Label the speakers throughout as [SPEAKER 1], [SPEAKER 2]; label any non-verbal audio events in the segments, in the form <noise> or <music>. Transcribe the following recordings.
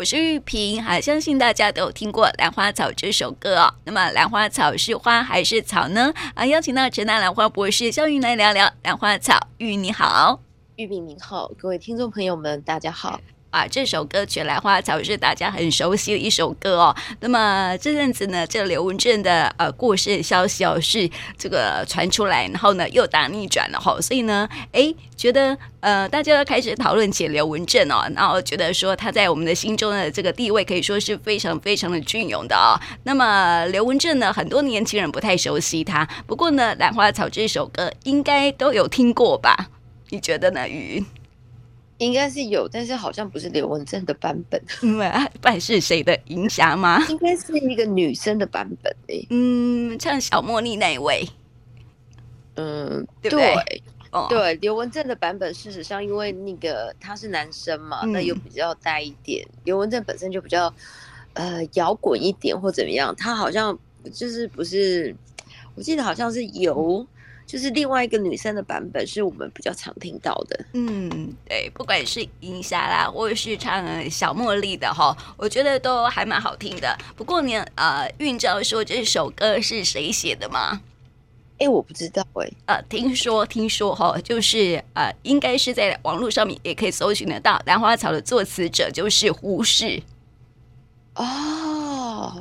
[SPEAKER 1] 我是玉萍，好，相信大家都有听过《兰花草》这首歌哦。那么，兰花草是花还是草呢？啊，邀请到陈大兰花博士肖云来聊聊兰花草。玉你好，
[SPEAKER 2] 玉萍你好，各位听众朋友们，大家好。
[SPEAKER 1] 啊，这首歌曲《兰花草》是大家很熟悉的一首歌哦。那么这阵子呢，这刘文正的呃过世消息哦是这个传出来，然后呢又打逆转了哈、所以呢，哎，觉得呃大家要开始讨论起刘文正哦，然后觉得说他在我们的心中的这个地位可以说是非常非常的隽永的哦。那么刘文正呢，很多年轻人不太熟悉他，不过呢，《兰花草》这首歌应该都有听过吧？你觉得呢，瑜？
[SPEAKER 2] 应该是有，但是好像不是刘文正的版本。<laughs>
[SPEAKER 1] 嗯，不然是谁的银霞吗？
[SPEAKER 2] 应该是一个女生的版本诶。
[SPEAKER 1] 嗯，唱小茉莉那一位。
[SPEAKER 2] 嗯，
[SPEAKER 1] 对不对？
[SPEAKER 2] 对，哦、对，刘文正的版本，事实上因为那个他是男生嘛，嗯、那又比较呆一点。刘文正本身就比较呃摇滚一点或怎么样，他好像就是不是，我记得好像是由。就是另外一个女生的版本，是我们比较常听到的。
[SPEAKER 1] 嗯，对，不管是银霞啦，或者是唱小茉莉的哈，我觉得都还蛮好听的。不过呢，呃，韵昭说这首歌是谁写的吗？
[SPEAKER 2] 哎、欸，我不知道哎、欸。
[SPEAKER 1] 呃，听说听说哈，就是呃，应该是在网络上面也可以搜寻得到，《兰花草》的作词者就是胡适。哦，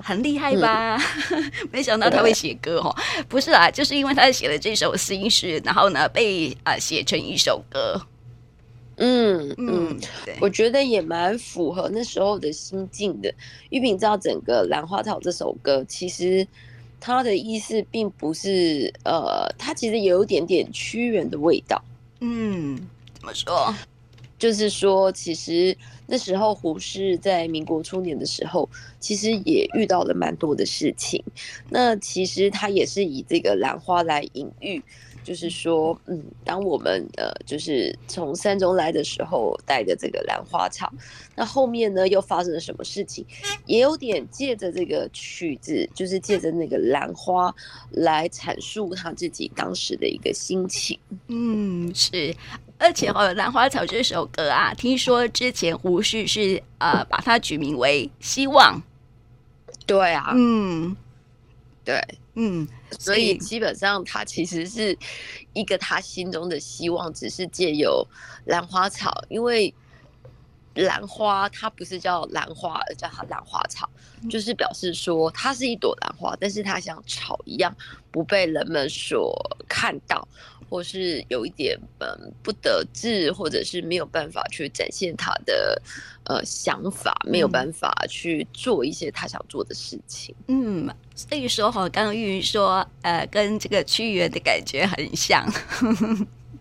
[SPEAKER 1] 很厉害吧？嗯、<laughs> 没想到他会写歌哦。不是啊，就是因为他写了这首新诗，然后呢被啊、呃、写成一首歌。
[SPEAKER 2] 嗯嗯，对，我觉得也蛮符合那时候的心境的。玉萍知道整个《兰花草》这首歌，其实它的意思并不是呃，它其实也有点点屈原的味道。
[SPEAKER 1] 嗯，怎么说？
[SPEAKER 2] 就是说，其实那时候胡适在民国初年的时候，其实也遇到了蛮多的事情。那其实他也是以这个兰花来隐喻。就是说，嗯，当我们呃，就是从山中来的时候，带着这个兰花草，那后面呢又发生了什么事情？也有点借着这个曲子，就是借着那个兰花来阐述他自己当时的一个心情。
[SPEAKER 1] 嗯，是，而且哦，《兰花草》这首歌啊，听说之前胡适是呃把它取名为《希望》。
[SPEAKER 2] 对啊，
[SPEAKER 1] 嗯，
[SPEAKER 2] 对。
[SPEAKER 1] 嗯，
[SPEAKER 2] 所以基本上他其实是一个他心中的希望，只是借由兰花草，因为兰花它不是叫兰花，而叫它兰花草，就是表示说它是一朵兰花，但是它像草一样不被人们所看到。或是有一点嗯不得志，或者是没有办法去展现他的呃想法，没有办法去做一些他想做的事情。
[SPEAKER 1] 嗯，所以说哈，刚刚玉云说呃，跟这个屈原的感觉很像。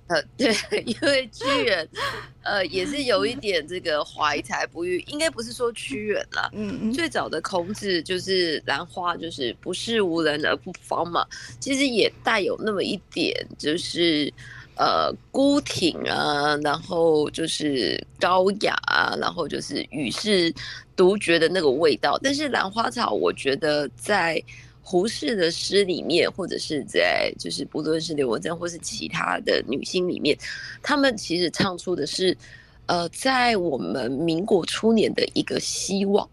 [SPEAKER 2] 呃，<laughs> 对，因为屈原，呃，也是有一点这个怀才不遇，应该不是说屈原啦，嗯嗯，最早的孔子就是兰花，就是不是无人而不芳嘛，其实也带有那么一点，就是呃孤挺啊，然后就是高雅啊，然后就是与世独绝的那个味道。但是兰花草，我觉得在。胡适的诗里面，或者是在就是不论是刘文正或是其他的女星里面，他们其实唱出的是，呃，在我们民国初年的一个希望。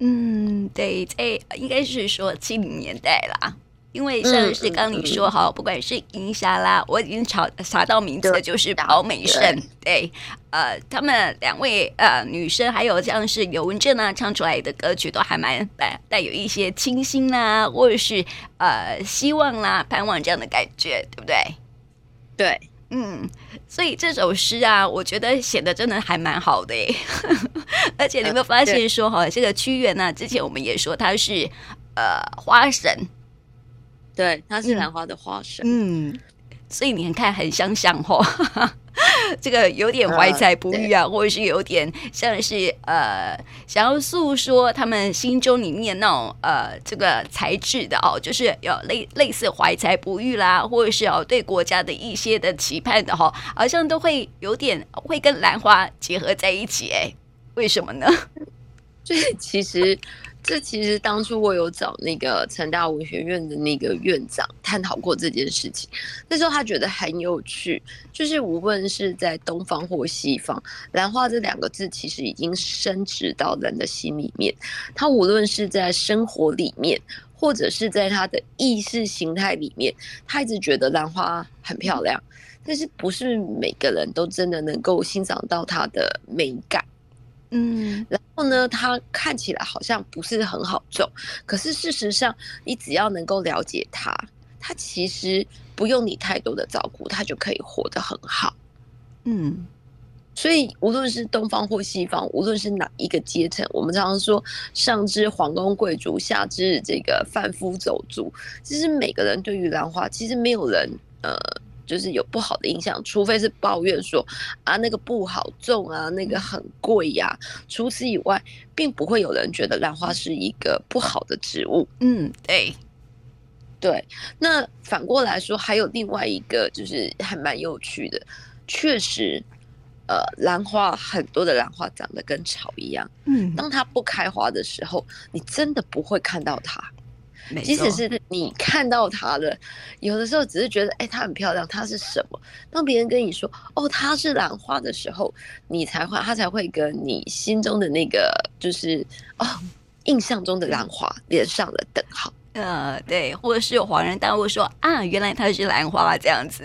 [SPEAKER 1] 嗯，对，在应该是说七零年代啦。因为像是刚你说哈，不管是银霞啦，我已经查查到名字的就是鲍美胜，对，呃，他们两位呃女生，还有像是尤文正啊唱出来的歌曲，都还蛮带带有一些清新啦，或者是呃希望啦、盼望这样的感觉，对不对？
[SPEAKER 2] 对，
[SPEAKER 1] 嗯，所以这首诗啊，我觉得写的真的还蛮好的耶，<laughs> 而且你有没有发现说哈，这个屈原呢，之前我们也说他是呃花神。
[SPEAKER 2] 对，它是兰花的花神。
[SPEAKER 1] 嗯，所以你看，很相像哦。<laughs> 这个有点怀才不遇啊，呃、或者是有点像是呃，想要诉说他们心中里面那种呃，这个才智的哦，就是有类类似怀才不遇啦，或者是哦对国家的一些的期盼的哈、哦，好像都会有点会跟兰花结合在一起哎，为什么呢？<laughs>
[SPEAKER 2] 就是其实。这其实当初我有找那个成大文学院的那个院长。探讨过这件事情。那时候他觉得很有趣，就是无论是在东方或西方，兰花这两个字其实已经深植到人的心里面。他无论是在生活里面，或者是在他的意识形态里面，他一直觉得兰花很漂亮，但是不是每个人都真的能够欣赏到它的美感。嗯，然后呢，它看起来好像不是很好种，可是事实上，你只要能够了解它，它其实不用你太多的照顾，它就可以活得很好。嗯，所以无论是东方或西方，无论是哪一个阶层，我们常常说上至皇宫贵族，下至这个贩夫走卒，其实每个人对于兰花，其实没有人呃。就是有不好的印象，除非是抱怨说啊那个不好种啊，那个很贵呀、啊。除此以外，并不会有人觉得兰花是一个不好的植物。嗯，对，对。那反过来说，还有另外一个，就是还蛮有趣的。确实，呃，兰花很多的兰花长得跟草一样。嗯，当它不开花的时候，你真的不会看到它。即使是你看到它了，有的时候只是觉得，哎、欸，它很漂亮，它是什么？当别人跟你说，哦，它是兰花的时候，你才会，它才会跟你心中的那个，就是哦，印象中的兰花连上了等号。
[SPEAKER 1] 呃，对，或者是有恍然大悟说，啊，原来它是兰花这样子，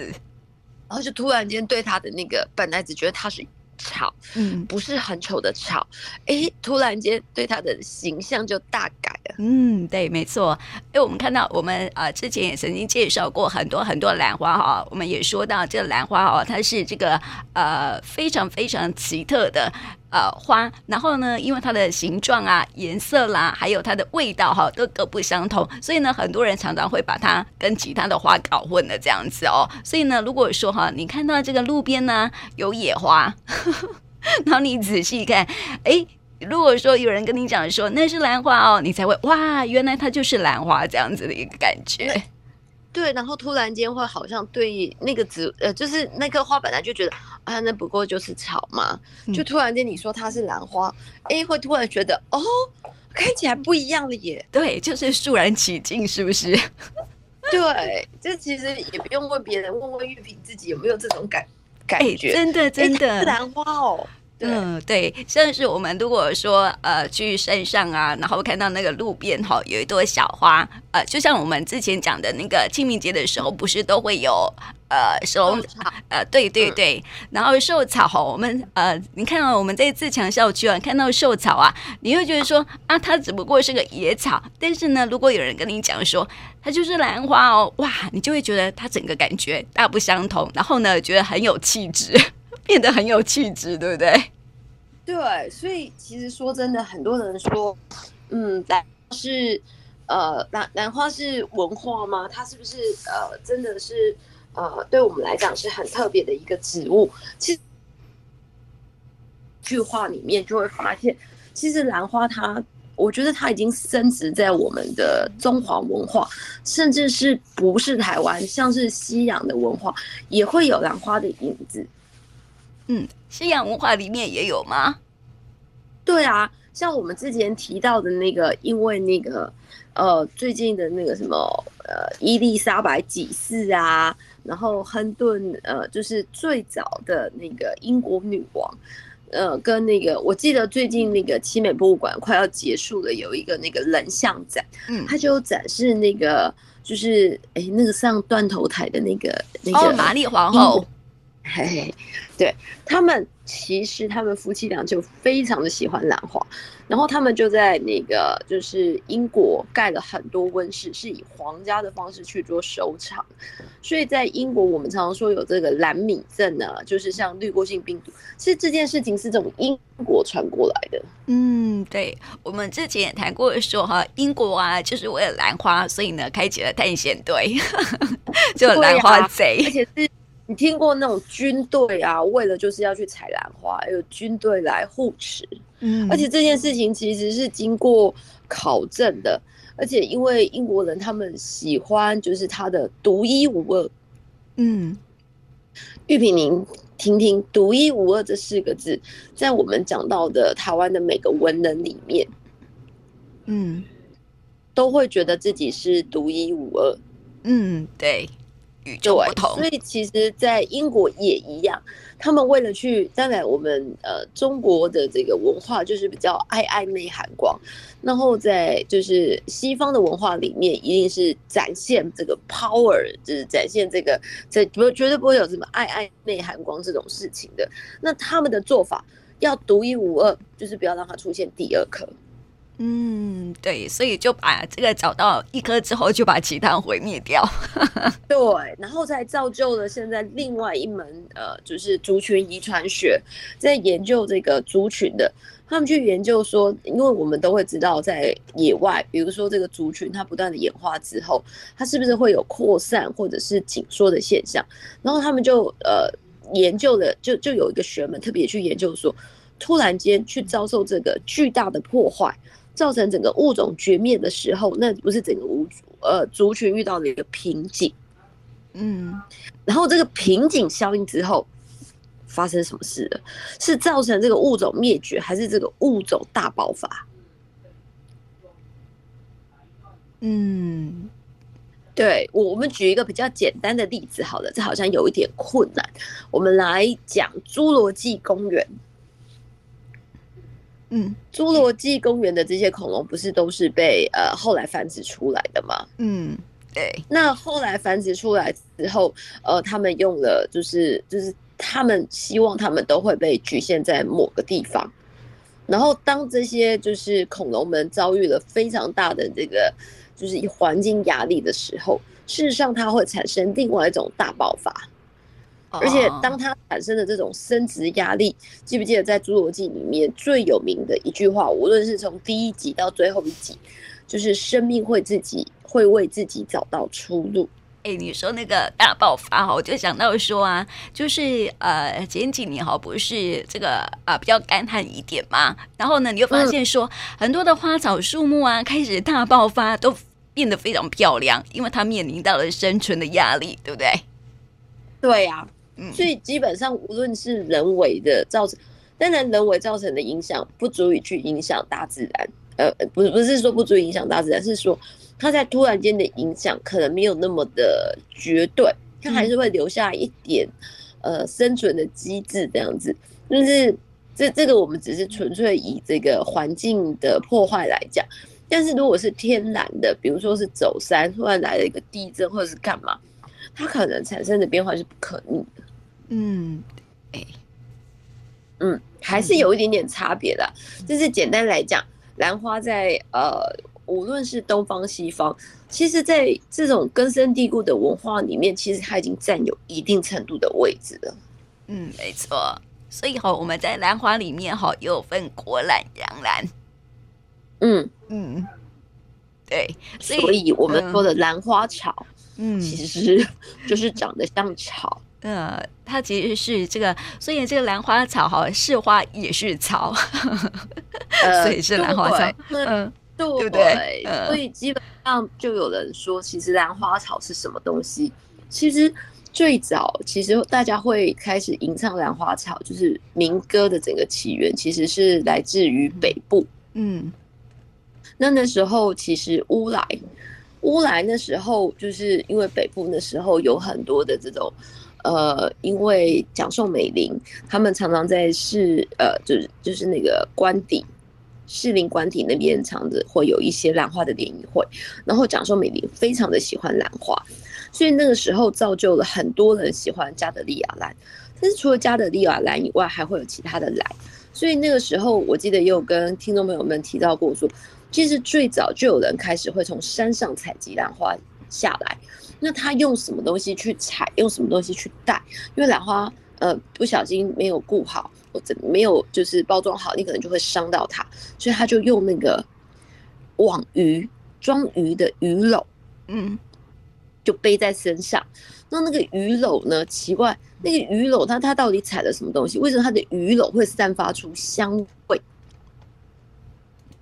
[SPEAKER 2] 然后就突然间对它的那个本来只觉得它是。草，嗯，不是很丑的草，哎、欸，突然间对它的形象就大改了。
[SPEAKER 1] 嗯，对，没错。哎，我们看到我们啊、之前也曾经介绍过很多很多兰花哈，我们也说到这个兰花哦，它是这个呃非常非常奇特的。呃，花，然后呢，因为它的形状啊、颜色啦，还有它的味道哈，都各不相同，所以呢，很多人常常会把它跟其他的花搞混了这样子哦。所以呢，如果说哈，你看到这个路边呢有野花，呵呵，然后你仔细看，哎，如果说有人跟你讲说那是兰花哦，你才会哇，原来它就是兰花这样子的一个感觉。
[SPEAKER 2] 对，然后突然间会好像对那个植呃，就是那棵花本来就觉得啊，那不过就是草嘛，就突然间你说它是兰花，哎、嗯，会突然觉得哦，看起来不一样了耶。
[SPEAKER 1] 对，就是肃然起敬，是不是？<laughs>
[SPEAKER 2] 对，这其实也不用问别人，问问玉萍自己有没有这种感感觉？
[SPEAKER 1] 真的真的，
[SPEAKER 2] 是兰花哦。
[SPEAKER 1] 嗯，对，像是我们如果说呃去山上啊，然后看到那个路边哈、哦、有一朵小花，呃，就像我们之前讲的那个清明节的时候，不是都会有呃寿草，呃，对对对，嗯、然后寿草哈，我们呃，你看到我们在自强校区啊，看到寿草啊，你会觉得说啊，它只不过是个野草，但是呢，如果有人跟你讲说它就是兰花哦，哇，你就会觉得它整个感觉大不相同，然后呢，觉得很有气质。变得很有气质，对不对？
[SPEAKER 2] 对，所以其实说真的，很多人说，嗯，兰是呃兰兰花是文化吗？它是不是呃真的是呃对我们来讲是很特别的一个植物？其实句话里面就会发现，其实兰花它，我觉得它已经深植在我们的中华文化，甚至是不是台湾，像是西洋的文化也会有兰花的影子。
[SPEAKER 1] 嗯，西洋文化里面也有吗？
[SPEAKER 2] 对啊，像我们之前提到的那个，因为那个呃，最近的那个什么呃，伊丽莎白几世啊，然后亨顿呃，就是最早的那个英国女王，呃，跟那个我记得最近那个奇美博物馆快要结束了，有一个那个人像展，嗯，它就展示那个就是哎，那个上断头台的那个那个
[SPEAKER 1] 玛丽皇后。<laughs>
[SPEAKER 2] 嘿嘿，对他们，其实他们夫妻俩就非常的喜欢兰花，然后他们就在那个就是英国盖了很多温室，是以皇家的方式去做收藏。所以在英国，我们常常说有这个蓝米症啊，就是像滤过性病毒，其实这件事情是从英国传过来的。
[SPEAKER 1] 嗯，对，我们之前也谈过说哈，英国啊，就是为了兰花，所以呢，开启了探险队，<laughs> 就兰花贼，
[SPEAKER 2] 而且是。你听过那种军队啊，为了就是要去采兰花，有军队来护持，嗯，而且这件事情其实是经过考证的，而且因为英国人他们喜欢就是它的独一无二，嗯，玉萍您听听“独一无二”这四个字，在我们讲到的台湾的每个文人里面，嗯，都会觉得自己是独一无二。
[SPEAKER 1] 嗯，对，与众不同。
[SPEAKER 2] 所以其实，在英国也一样，他们为了去，当然我们呃中国的这个文化就是比较爱爱内涵光，然后在就是西方的文化里面，一定是展现这个 power，就是展现这个这不绝对不会有什么爱爱内涵光这种事情的。那他们的做法要独一无二，就是不要让它出现第二颗。
[SPEAKER 1] 嗯，对，所以就把这个找到一颗之后，就把其他毁灭掉。<laughs>
[SPEAKER 2] 对，然后才造就了现在另外一门呃，就是族群遗传学，在研究这个族群的，他们去研究说，因为我们都会知道，在野外，比如说这个族群它不断的演化之后，它是不是会有扩散或者是紧缩的现象？然后他们就呃研究了，就就有一个学门特别去研究说，突然间去遭受这个巨大的破坏。造成整个物种绝灭的时候，那不是整个物种呃族群遇到了一个瓶颈，嗯，然后这个瓶颈效应之后发生什么事了？是造成这个物种灭绝，还是这个物种大爆发？嗯，对，我我们举一个比较简单的例子好了，这好像有一点困难，我们来讲侏罗纪公园。嗯，侏罗纪公园的这些恐龙不是都是被呃后来繁殖出来的吗？嗯，对。那后来繁殖出来之后，呃，他们用了就是就是他们希望他们都会被局限在某个地方。然后当这些就是恐龙们遭遇了非常大的这个就是环境压力的时候，事实上它会产生另外一种大爆发。而且，当它产生的这种升值压力，记不记得在《侏罗纪》里面最有名的一句话？无论是从第一集到最后一集，就是生命会自己会为自己找到出路。
[SPEAKER 1] 哎，你说那个大爆发哈，我就想到说啊，就是呃前几年哈，不是这个啊、呃、比较干旱一点嘛，然后呢，你又发现说很多的花草树木啊开始大爆发，都变得非常漂亮，因为它面临到了生存的压力，对不对？
[SPEAKER 2] 对呀、啊。所以基本上，无论是人为的造成，当然人为造成的影响不足以去影响大自然。呃，不是不是说不足以影响大自然，是说它在突然间的影响可能没有那么的绝对，它还是会留下一点呃生存的机制这样子。就是这这个我们只是纯粹以这个环境的破坏来讲，但是如果是天然的，比如说是走山突然来了一个地震或者是干嘛，它可能产生的变化是不可逆的。
[SPEAKER 1] 嗯，哎，
[SPEAKER 2] 嗯，还是有一点点差别的。就是简单来讲，兰花在呃，无论是东方西方，其实在这种根深蒂固的文化里面，其实它已经占有一定程度的位置了。
[SPEAKER 1] 嗯，没错。所以哈，我们在兰花里面哈，又分国兰、洋兰。
[SPEAKER 2] 嗯
[SPEAKER 1] 嗯，对。所以，
[SPEAKER 2] 所以我们说的兰花草，嗯，其实 <laughs> 就是长得像草。
[SPEAKER 1] 呃，它其实是这个，所以这个兰花草哈，是花也是草，呃、<laughs> 所以是兰花草。
[SPEAKER 2] 嗯，对不对？所以基本上就有人说，其实兰花草是什么东西？其实最早，其实大家会开始吟唱兰花草，就是民歌的整个起源，其实是来自于北部。嗯，那那时候其实乌来，乌来那时候就是因为北部那时候有很多的这种。呃，因为蒋宋美龄他们常常在士呃，就是就是那个官邸，士林官邸那边常着会有一些兰花的联谊会，然后蒋宋美龄非常的喜欢兰花，所以那个时候造就了很多人喜欢加德利亚兰。但是除了加德利亚兰以外，还会有其他的兰。所以那个时候我记得也有跟听众朋友们提到过说，其实最早就有人开始会从山上采集兰花下来。那他用什么东西去采？用什么东西去带？因为兰花，呃，不小心没有顾好，或者没有就是包装好，你可能就会伤到它，所以他就用那个网鱼装鱼的鱼篓，嗯，就背在身上。那那个鱼篓呢？奇怪，那个鱼篓它它到底采了什么东西？为什么它的鱼篓会散发出香味？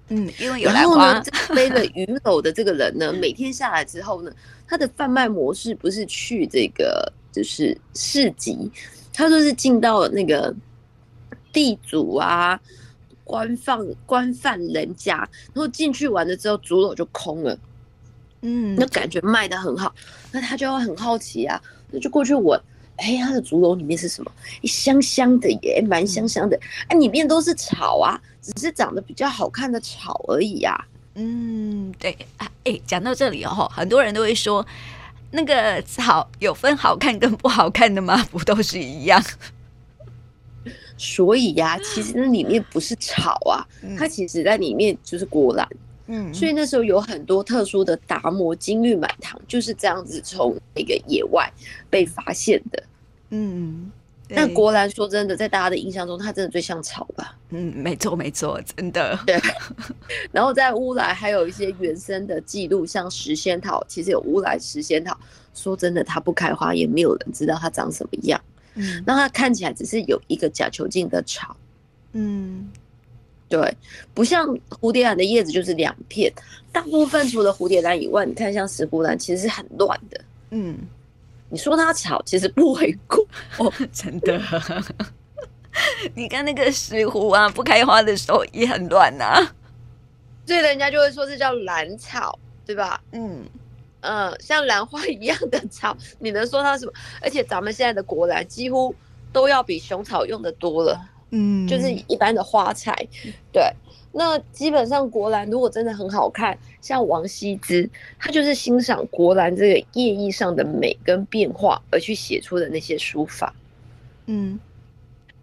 [SPEAKER 1] 嗯，因为有兰花。
[SPEAKER 2] 背了鱼篓的这个人呢，每天下来之后呢，他的贩卖模式不是去这个就是市集，他说是进到那个地主啊、官放官贩人家，然后进去完了之后，竹篓就空了，嗯，那感觉卖的很好，那他就会很好奇啊，那就过去闻，哎，他的竹篓里面是什么？香香的耶，蛮香香的，哎，里面都是草啊，只是长得比较好看的草而已呀、啊。
[SPEAKER 1] 嗯，对啊，哎，讲到这里哦，很多人都会说，那个草有分好看跟不好看的吗？不都是一样？
[SPEAKER 2] 所以呀、啊，<laughs> 其实那里面不是草啊，嗯、它其实在里面就是果兰。嗯，所以那时候有很多特殊的达摩金玉满堂，就是这样子从那个野外被发现的。嗯，那果兰说真的，在大家的印象中，它真的最像草吧？
[SPEAKER 1] 嗯，没错没错，真的。
[SPEAKER 2] 对。然后在乌来还有一些原生的记录，像石仙桃，其实有乌来石仙桃。说真的，它不开花，也没有人知道它长什么样。嗯，那它看起来只是有一个假球茎的草。嗯。对，不像蝴蝶兰的叶子就是两片，大部分除了蝴蝶兰以外，你看像石斛兰其实是很乱的。嗯，你说它草其实不为过 <laughs> 哦，
[SPEAKER 1] 真的。<laughs> 你看那个石斛啊，不开花的时候也很乱呐、啊，
[SPEAKER 2] 所以人家就会说是叫兰草，对吧？嗯嗯、呃，像兰花一样的草，<laughs> 你能说它什么？而且咱们现在的国兰几乎都要比熊草用的多了。嗯，就是一般的花材，对。那基本上国兰如果真的很好看，像王羲之，他就是欣赏国兰这个叶意上的美跟变化而去写出的那些书法。嗯，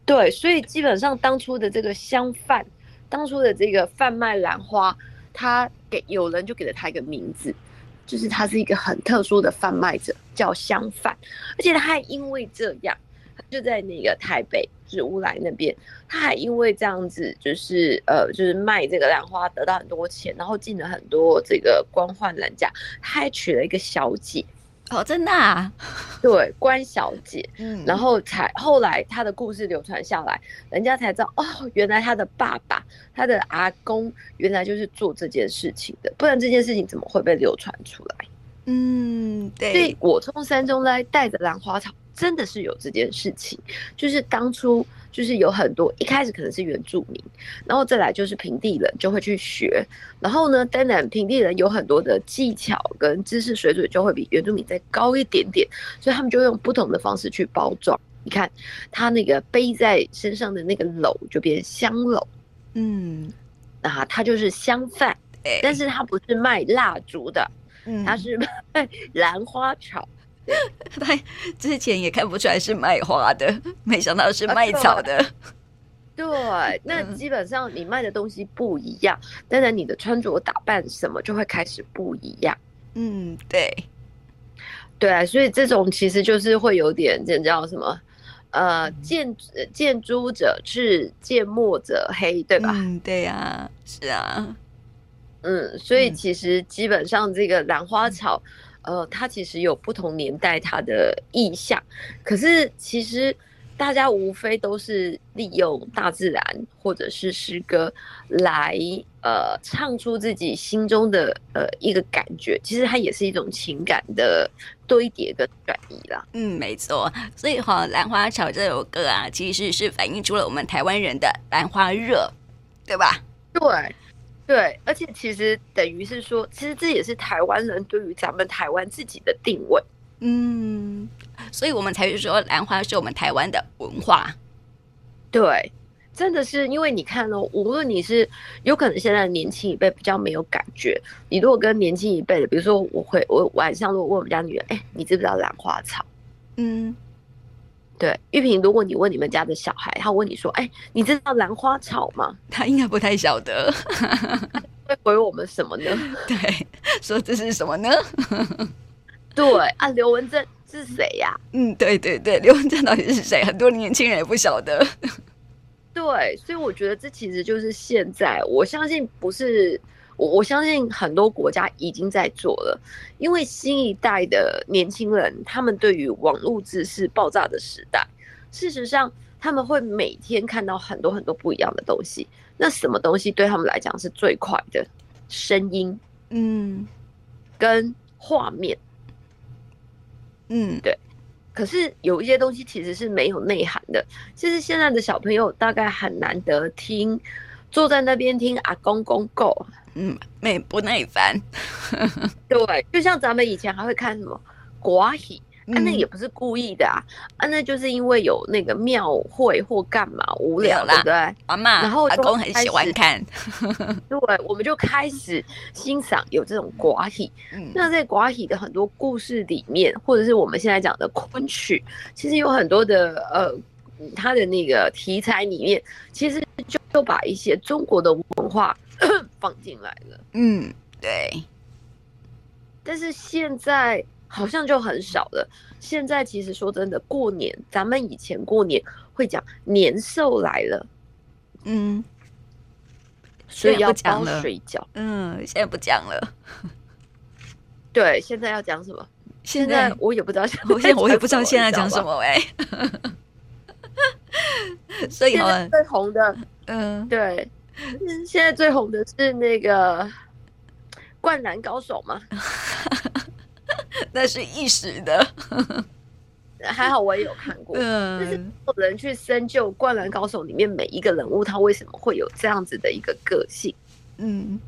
[SPEAKER 2] 对。所以基本上当初的这个香贩，当初的这个贩卖兰花，他给有人就给了他一个名字，就是他是一个很特殊的贩卖者，叫香贩。而且他还因为这样。就在那个台北，就是乌来那边，他还因为这样子，就是呃，就是卖这个兰花得到很多钱，然后进了很多这个官宦人家，他还娶了一个小姐
[SPEAKER 1] 哦，真的啊？<laughs>
[SPEAKER 2] 对，关小姐，嗯，然后才后来他的故事流传下来，人家才知道哦，原来他的爸爸，他的阿公，原来就是做这件事情的，不然这件事情怎么会被流传出来？嗯，对，所以我从山中来带着兰花草。真的是有这件事情，就是当初就是有很多一开始可能是原住民，然后再来就是平地人就会去学，然后呢，当然平地人有很多的技巧跟知识水准就会比原住民再高一点点，所以他们就用不同的方式去包装。你看他那个背在身上的那个篓就变香篓，嗯，啊，它就是香饭，但是它不是卖蜡烛的，它是卖 <laughs> 兰花草。<laughs>
[SPEAKER 1] 他之前也看不出来是卖花的，<laughs> 没想到是卖草的。啊、
[SPEAKER 2] 对，那基本上你卖的东西不一样，当然你的穿着打扮什么就会开始不一样。
[SPEAKER 1] 嗯，对，
[SPEAKER 2] 对啊，所以这种其实就是会有点这叫什么？呃，见见朱者赤，见墨者黑，对吧？
[SPEAKER 1] 嗯，对呀、啊，是啊，
[SPEAKER 2] 嗯，所以其实基本上这个兰花草。呃，它其实有不同年代它的意象，可是其实大家无非都是利用大自然或者是诗歌来呃唱出自己心中的呃一个感觉，其实它也是一种情感的堆叠跟转移啦。
[SPEAKER 1] 嗯，没错，所以哈，《兰花草》这首歌啊，其实是反映出了我们台湾人的兰花热，对吧？
[SPEAKER 2] 对。对，而且其实等于是说，其实这也是台湾人对于咱们台湾自己的定位，
[SPEAKER 1] 嗯，所以我们才会说兰花是我们台湾的文化。
[SPEAKER 2] 对，真的是因为你看哦，无论你是有可能现在年轻一辈比较没有感觉，你如果跟年轻一辈的，比如说我会我晚上如果问我们家女儿，哎，你知不知道兰花草？嗯。对，玉萍，如果你问你们家的小孩，他问你说：“哎，你知道兰花草吗？” <laughs>
[SPEAKER 1] 他应该不太晓得，
[SPEAKER 2] 会回我们什么呢？<laughs>
[SPEAKER 1] 对，说这是什么呢？<laughs>
[SPEAKER 2] 对啊，刘文正是谁呀、啊？
[SPEAKER 1] 嗯，对对对，刘文正到底是谁？很多年轻人也不晓得。
[SPEAKER 2] 对，所以我觉得这其实就是现在，我相信不是。我我相信很多国家已经在做了，因为新一代的年轻人，他们对于网络知识爆炸的时代，事实上他们会每天看到很多很多不一样的东西。那什么东西对他们来讲是最快的？声音，嗯，跟画面，嗯，对。可是有一些东西其实是没有内涵的。其实现在的小朋友大概很难得听。坐在那边听阿公公够，
[SPEAKER 1] 嗯，没不耐烦。<laughs>
[SPEAKER 2] 对，就像咱们以前还会看什么寡戏。啊，那也不是故意的啊，啊，那就是因为有那个庙会或干嘛无聊，对不对？
[SPEAKER 1] 阿妈，然后阿公很喜欢看，<laughs> <laughs>
[SPEAKER 2] 对，我们就开始欣赏有这种寡戏。嗯，那在寡戏的很多故事里面，或者是我们现在讲的昆曲，其实有很多的呃，它的那个题材里面，其实就就把一些中国的文化 <coughs> 放进来了。
[SPEAKER 1] 嗯，对。
[SPEAKER 2] 但是现在。好像就很少了。现在其实说真的，过年咱们以前过年会讲年兽来了，
[SPEAKER 1] 嗯，
[SPEAKER 2] 所以要包水饺。
[SPEAKER 1] 嗯，现在不讲了。
[SPEAKER 2] 对，现在要讲什么？现在我也不知道，
[SPEAKER 1] 我现在我也不知道现在讲什么哎。<laughs> 所以
[SPEAKER 2] 现在最红的，嗯，对，<laughs> 现在最红的是那个《灌篮高手》吗。<laughs>
[SPEAKER 1] 那是一时的，<laughs>
[SPEAKER 2] 还好我也有看过。嗯，就是有人去深究《灌篮高手》里面每一个人物，他为什么会有这样子的一个个性？嗯，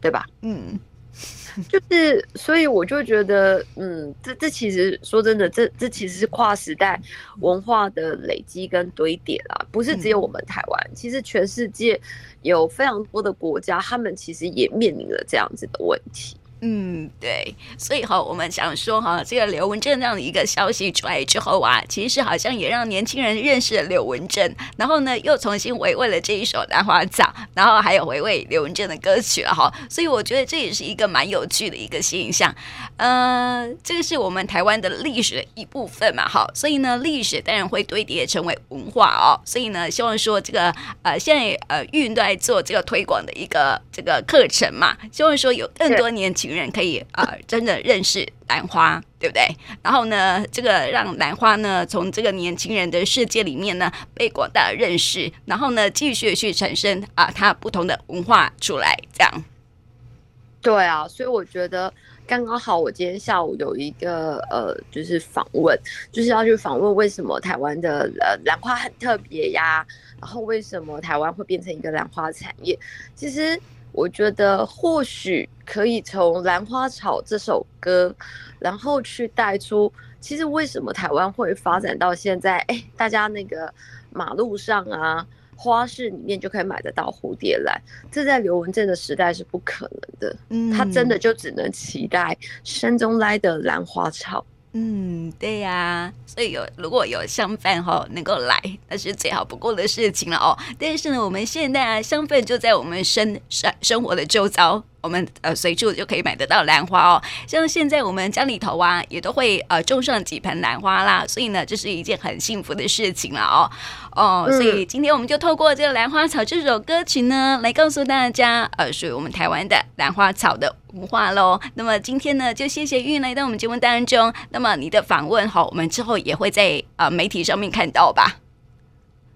[SPEAKER 2] 对吧？嗯，<laughs> 就是所以我就觉得，嗯，这这其实说真的，这这其实是跨时代文化的累积跟堆叠啦，不是只有我们台湾，嗯，其实全世界有非常多的国家，他们其实也面临了这样子的问题。
[SPEAKER 1] 嗯，对，所以哈，我们想说哈，这个刘文正这样的一个消息出来之后啊，其实好像也让年轻人认识了刘文正，然后呢，又重新回味了这一首《兰花草》，然后还有回味刘文正的歌曲了哈，所以我觉得这也是一个蛮有趣的一个现象。呃，这个是我们台湾的历史的一部分嘛，哈，所以呢，历史当然会堆叠成为文化哦，所以呢，希望说这个呃，现在呃，育云都在做这个推广的一个这个课程嘛，希望说有更多年轻。人可以啊、呃，真的认识兰花，<laughs> 对不对？然后呢，这个让兰花呢，从这个年轻人的世界里面呢，被广大认识，然后呢，继续去产生啊、它不同的文化出来，这样。
[SPEAKER 2] 对啊，所以我觉得刚刚好，我今天下午有一个呃，就是访问，就是要去访问为什么台湾的呃兰花很特别呀，然后为什么台湾会变成一个兰花产业？其实。我觉得或许可以从《兰花草》这首歌，然后去带出，其实为什么台湾会发展到现在？哎，大家那个马路上啊，花市里面就可以买得到蝴蝶兰，这在刘文正的时代是不可能的。嗯，他真的就只能期待山中来的兰花草。
[SPEAKER 1] 嗯，对呀、所以有如果有相伴哈能够来，那是最好不过的事情了哦。但是呢，我们现在啊，相伴就在我们生生生活的周遭。我们呃随处就可以买得到兰花哦，像现在我们家里头啊也都会呃种上几盆兰花啦，所以呢这是一件很幸福的事情了哦哦，所以今天我们就透过这个《兰花草》这首歌曲呢，来告诉大家呃属于我们台湾的兰花草的文化喽。那么今天呢就谢谢玉来到我们节目当中，那么你的访问哈，我们之后也会在呃媒体上面看到吧。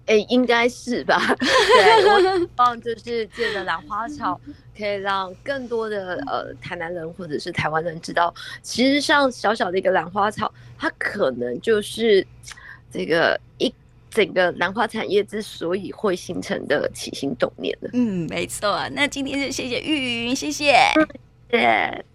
[SPEAKER 2] 哎，应该是吧？<laughs> 对，我希望就是借着兰花草，可以让更多的呃台南人或者是台湾人知道，其实像小小的一个兰花草，它可能就是这个一整个兰花产业之所以会形成的起心动念的。
[SPEAKER 1] 嗯，没错。那今天就谢谢玉云，谢谢，谢谢。